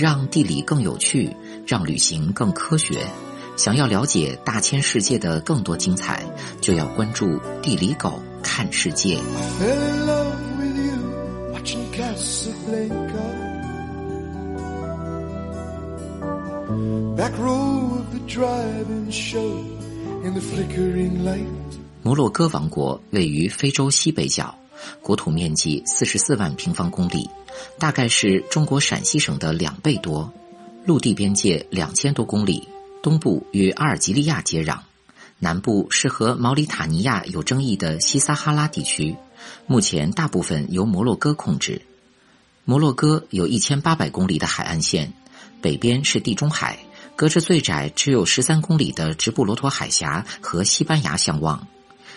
让地理更有趣让旅行更科学。想要了解大千世界的更多精彩就要关注地理狗看世界摩洛哥王国位于非洲西北角国土面积四十四万平方公里，大概是中国陕西省的两倍多，陆地边界两千多公里，东部与阿尔及利亚接壤，南部是和毛里塔尼亚有争议的西撒哈拉地区，目前大部分由摩洛哥控制。摩洛哥有一千八百公里的海岸线，北边是地中海，隔着最窄只有十三公里的直布罗陀海峡和西班牙相望。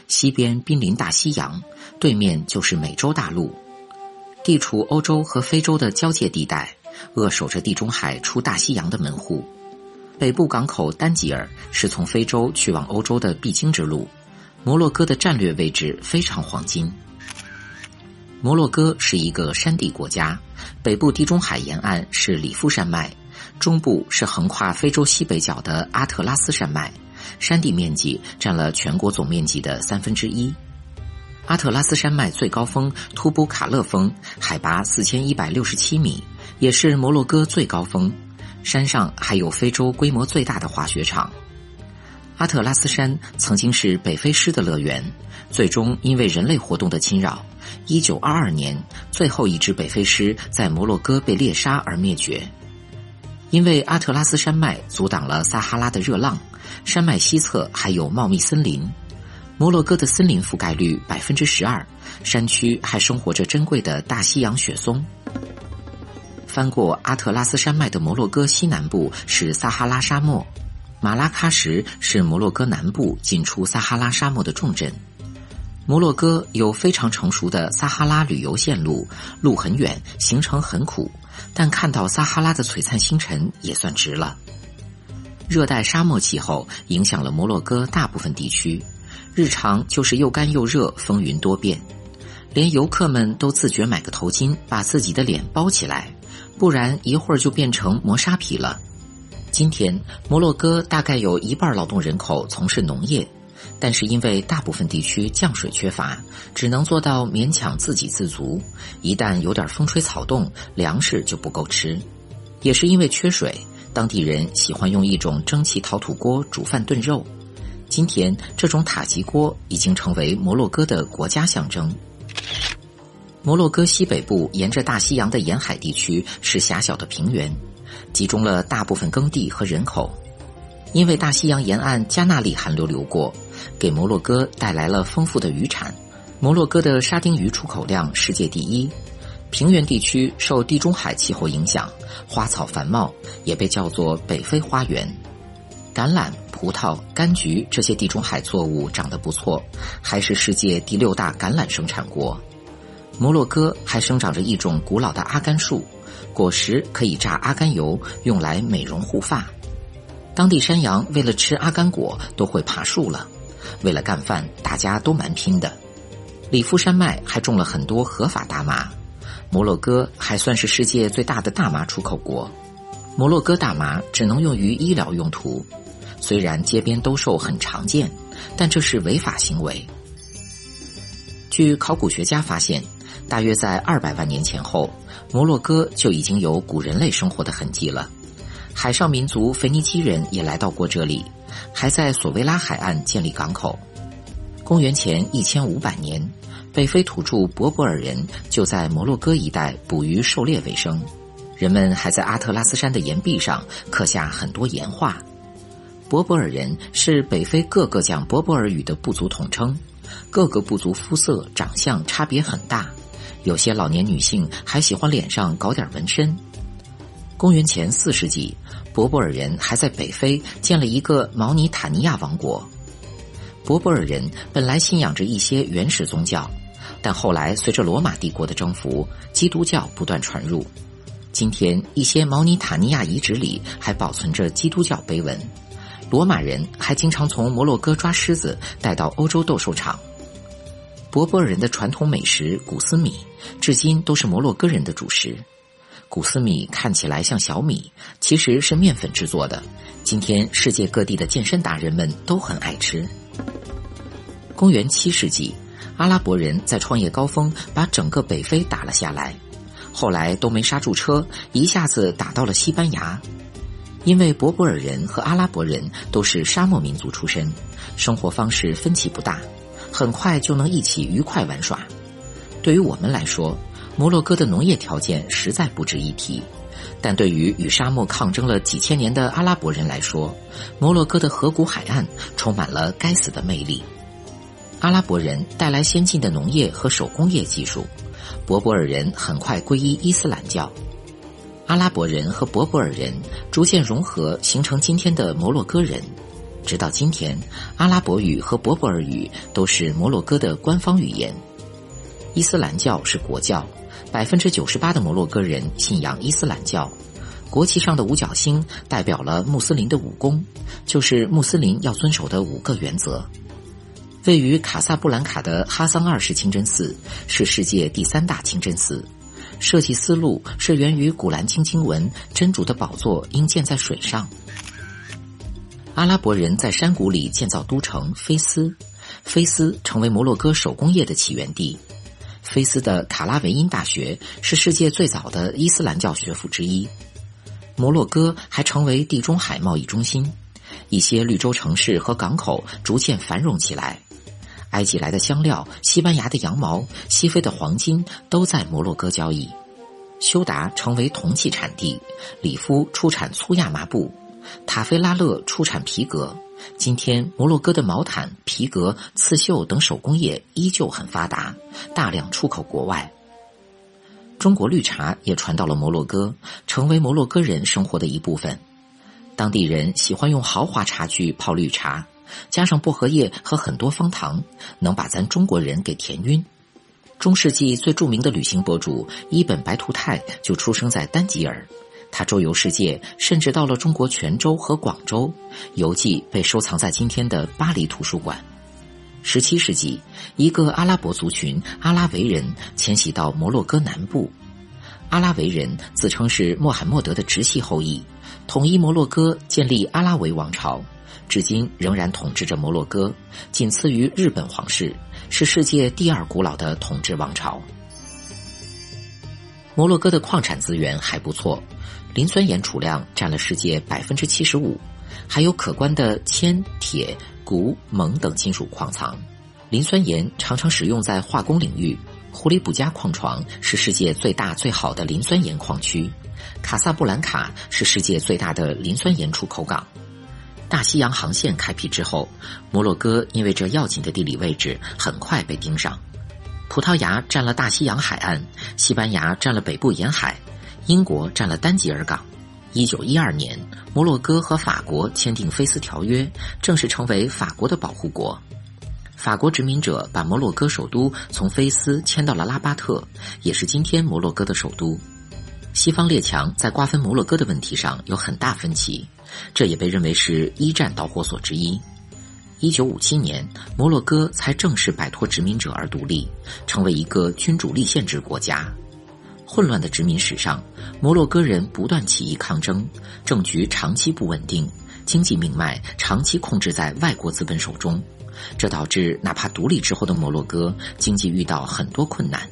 西边濒临大西洋，对面就是美洲大陆，地处欧洲和非洲的交界地带，扼守着地中海出大西洋的门户。北部港口丹吉尔是从非洲去往欧洲的必经之路，摩洛哥的战略位置非常黄金。摩洛哥是一个山地国家，北部地中海沿岸是里夫山脉，中部是横跨非洲西北角的阿特拉斯山脉。山地面积占了全国总面积的三分之一。阿特拉斯山脉最高峰突布卡勒峰，海拔四千一百六十七米，也是摩洛哥最高峰。山上还有非洲规模最大的滑雪场。阿特拉斯山曾经是北非狮的乐园，最终因为人类活动的侵扰，一九二二年最后一只北非狮在摩洛哥被猎杀而灭绝。因为阿特拉斯山脉阻挡了撒哈拉的热浪。山脉西侧还有茂密森林，摩洛哥的森林覆盖率百分之十二，山区还生活着珍贵的大西洋雪松。翻过阿特拉斯山脉的摩洛哥西南部是撒哈拉沙漠，马拉喀什是摩洛哥南部进出撒哈拉沙漠的重镇。摩洛哥有非常成熟的撒哈拉旅游线路，路很远，行程很苦，但看到撒哈拉的璀璨星辰也算值了。热带沙漠气候影响了摩洛哥大部分地区，日常就是又干又热，风云多变，连游客们都自觉买个头巾，把自己的脸包起来，不然一会儿就变成磨砂皮了。今天，摩洛哥大概有一半劳动人口从事农业，但是因为大部分地区降水缺乏，只能做到勉强自给自足。一旦有点风吹草动，粮食就不够吃。也是因为缺水。当地人喜欢用一种蒸汽陶土锅煮饭炖肉，今天这种塔吉锅已经成为摩洛哥的国家象征。摩洛哥西北部沿着大西洋的沿海地区是狭小的平原，集中了大部分耕地和人口。因为大西洋沿岸加纳利寒流流过，给摩洛哥带来了丰富的渔产。摩洛哥的沙丁鱼出口量世界第一。平原地区受地中海气候影响，花草繁茂，也被叫做北非花园。橄榄、葡萄、柑橘这些地中海作物长得不错，还是世界第六大橄榄生产国。摩洛哥还生长着一种古老的阿甘树，果实可以榨阿甘油，用来美容护发。当地山羊为了吃阿甘果都会爬树了，为了干饭，大家都蛮拼的。里夫山脉还种了很多合法大麻。摩洛哥还算是世界最大的大麻出口国。摩洛哥大麻只能用于医疗用途，虽然街边兜售很常见，但这是违法行为。据考古学家发现，大约在二百万年前后，摩洛哥就已经有古人类生活的痕迹了。海上民族腓尼基人也来到过这里，还在索维拉海岸建立港口。公元前一千五百年。北非土著博博尔人就在摩洛哥一带捕鱼狩猎为生，人们还在阿特拉斯山的岩壁上刻下很多岩画。博博尔人是北非各个讲博博尔语的部族统称，各个部族肤色、长相差别很大，有些老年女性还喜欢脸上搞点纹身。公元前四世纪，博博尔人还在北非建了一个毛尼塔尼亚王国。博博尔人本来信仰着一些原始宗教。但后来，随着罗马帝国的征服，基督教不断传入。今天，一些毛尼塔尼亚遗址里还保存着基督教碑文。罗马人还经常从摩洛哥抓狮子带到欧洲斗兽场。博博尔人的传统美食古斯米，至今都是摩洛哥人的主食。谷斯米看起来像小米，其实是面粉制作的。今天世界各地的健身达人们都很爱吃。公元七世纪，阿拉伯人在创业高峰把整个北非打了下来，后来都没刹住车，一下子打到了西班牙。因为博博尔人和阿拉伯人都是沙漠民族出身，生活方式分歧不大，很快就能一起愉快玩耍。对于我们来说，摩洛哥的农业条件实在不值一提，但对于与沙漠抗争了几千年的阿拉伯人来说，摩洛哥的河谷海岸充满了该死的魅力。阿拉伯人带来先进的农业和手工业技术，博博尔人很快皈依伊斯兰教，阿拉伯人和博博尔人逐渐融合，形成今天的摩洛哥人。直到今天，阿拉伯语和博博尔语都是摩洛哥的官方语言。伊斯兰教是国教。百分之九十八的摩洛哥人信仰伊斯兰教，国旗上的五角星代表了穆斯林的五功，就是穆斯林要遵守的五个原则。位于卡萨布兰卡的哈桑二世清真寺是世界第三大清真寺，设计思路是源于古兰经经文：真主的宝座应建在水上。阿拉伯人在山谷里建造都城菲斯，菲斯成为摩洛哥手工业的起源地。菲斯的卡拉维因大学是世界最早的伊斯兰教学府之一。摩洛哥还成为地中海贸易中心，一些绿洲城市和港口逐渐繁荣起来。埃及来的香料、西班牙的羊毛、西非的黄金都在摩洛哥交易。休达成为铜器产地，里夫出产粗亚麻布，塔菲拉勒出产皮革。今天，摩洛哥的毛毯、皮革、刺绣等手工业依旧很发达，大量出口国外。中国绿茶也传到了摩洛哥，成为摩洛哥人生活的一部分。当地人喜欢用豪华茶具泡绿茶，加上薄荷叶和很多方糖，能把咱中国人给甜晕。中世纪最著名的旅行博主伊本白图泰就出生在丹吉尔。他周游世界，甚至到了中国泉州和广州，游记被收藏在今天的巴黎图书馆。十七世纪，一个阿拉伯族群阿拉维人迁徙到摩洛哥南部。阿拉维人自称是穆罕默德的直系后裔，统一摩洛哥，建立阿拉维王朝，至今仍然统治着摩洛哥，仅次于日本皇室，是世界第二古老的统治王朝。摩洛哥的矿产资源还不错。磷酸盐储量占了世界百分之七十五，还有可观的铅、铁、钴、锰等金属矿藏。磷酸盐常常使用在化工领域。胡里卜加矿床是世界最大最好的磷酸盐矿区。卡萨布兰卡是世界最大的磷酸盐出口港。大西洋航线开辟之后，摩洛哥因为这要紧的地理位置，很快被盯上。葡萄牙占了大西洋海岸，西班牙占了北部沿海。英国占了丹吉尔港。一九一二年，摩洛哥和法国签订《菲斯条约》，正式成为法国的保护国。法国殖民者把摩洛哥首都从菲斯迁到了拉巴特，也是今天摩洛哥的首都。西方列强在瓜分摩洛哥的问题上有很大分歧，这也被认为是一战导火索之一。一九五七年，摩洛哥才正式摆脱殖民者而独立，成为一个君主立宪制国家。混乱的殖民史上，摩洛哥人不断起义抗争，政局长期不稳定，经济命脉长期控制在外国资本手中，这导致哪怕独立之后的摩洛哥经济遇到很多困难。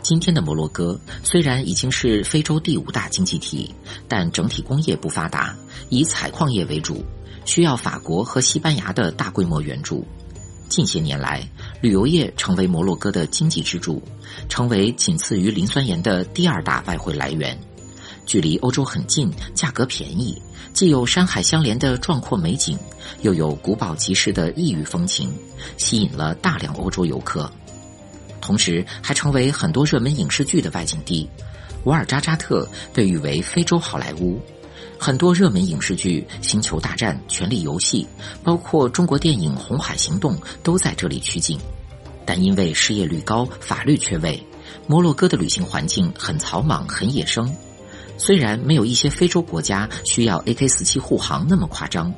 今天的摩洛哥虽然已经是非洲第五大经济体，但整体工业不发达，以采矿业为主，需要法国和西班牙的大规模援助。近些年来，旅游业成为摩洛哥的经济支柱，成为仅次于磷酸盐的第二大外汇来源。距离欧洲很近，价格便宜，既有山海相连的壮阔美景，又有古堡集市的异域风情，吸引了大量欧洲游客。同时，还成为很多热门影视剧的外景地。瓦尔扎扎特被誉为非洲好莱坞。很多热门影视剧《星球大战》《权力游戏》，包括中国电影《红海行动》都在这里取景。但因为失业率高、法律缺位，摩洛哥的旅行环境很草莽、很野生。虽然没有一些非洲国家需要 AK-47 护航那么夸张，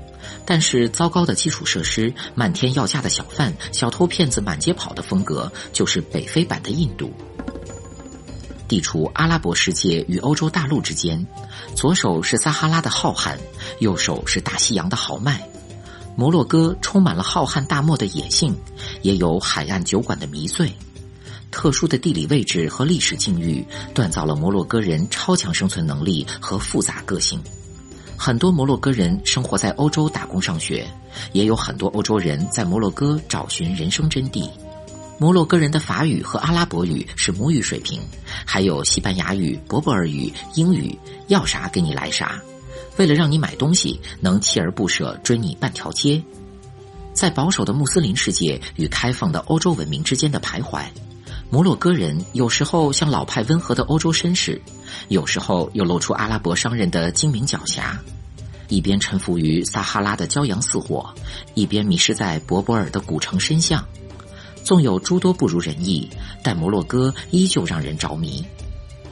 但是糟糕的基础设施、漫天要价的小贩、小偷骗子满街跑的风格，就是北非版的印度。地处阿拉伯世界与欧洲大陆之间，左手是撒哈拉的浩瀚，右手是大西洋的豪迈。摩洛哥充满了浩瀚大漠的野性，也有海岸酒馆的迷醉。特殊的地理位置和历史境遇，锻造了摩洛哥人超强生存能力和复杂个性。很多摩洛哥人生活在欧洲打工上学，也有很多欧洲人在摩洛哥找寻人生真谛。摩洛哥人的法语和阿拉伯语是母语水平，还有西班牙语、柏柏尔语、英语，要啥给你来啥。为了让你买东西，能锲而不舍追你半条街。在保守的穆斯林世界与开放的欧洲文明之间的徘徊。摩洛哥人有时候像老派温和的欧洲绅士，有时候又露出阿拉伯商人的精明狡黠，一边臣服于撒哈拉的骄阳似火，一边迷失在博博尔的古城深巷。纵有诸多不如人意，但摩洛哥依旧让人着迷。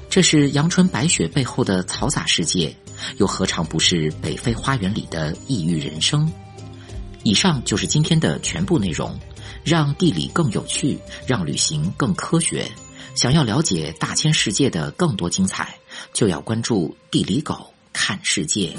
这是阳春白雪背后的嘈杂世界，又何尝不是北非花园里的异域人生？以上就是今天的全部内容。让地理更有趣，让旅行更科学。想要了解大千世界的更多精彩，就要关注地理狗看世界。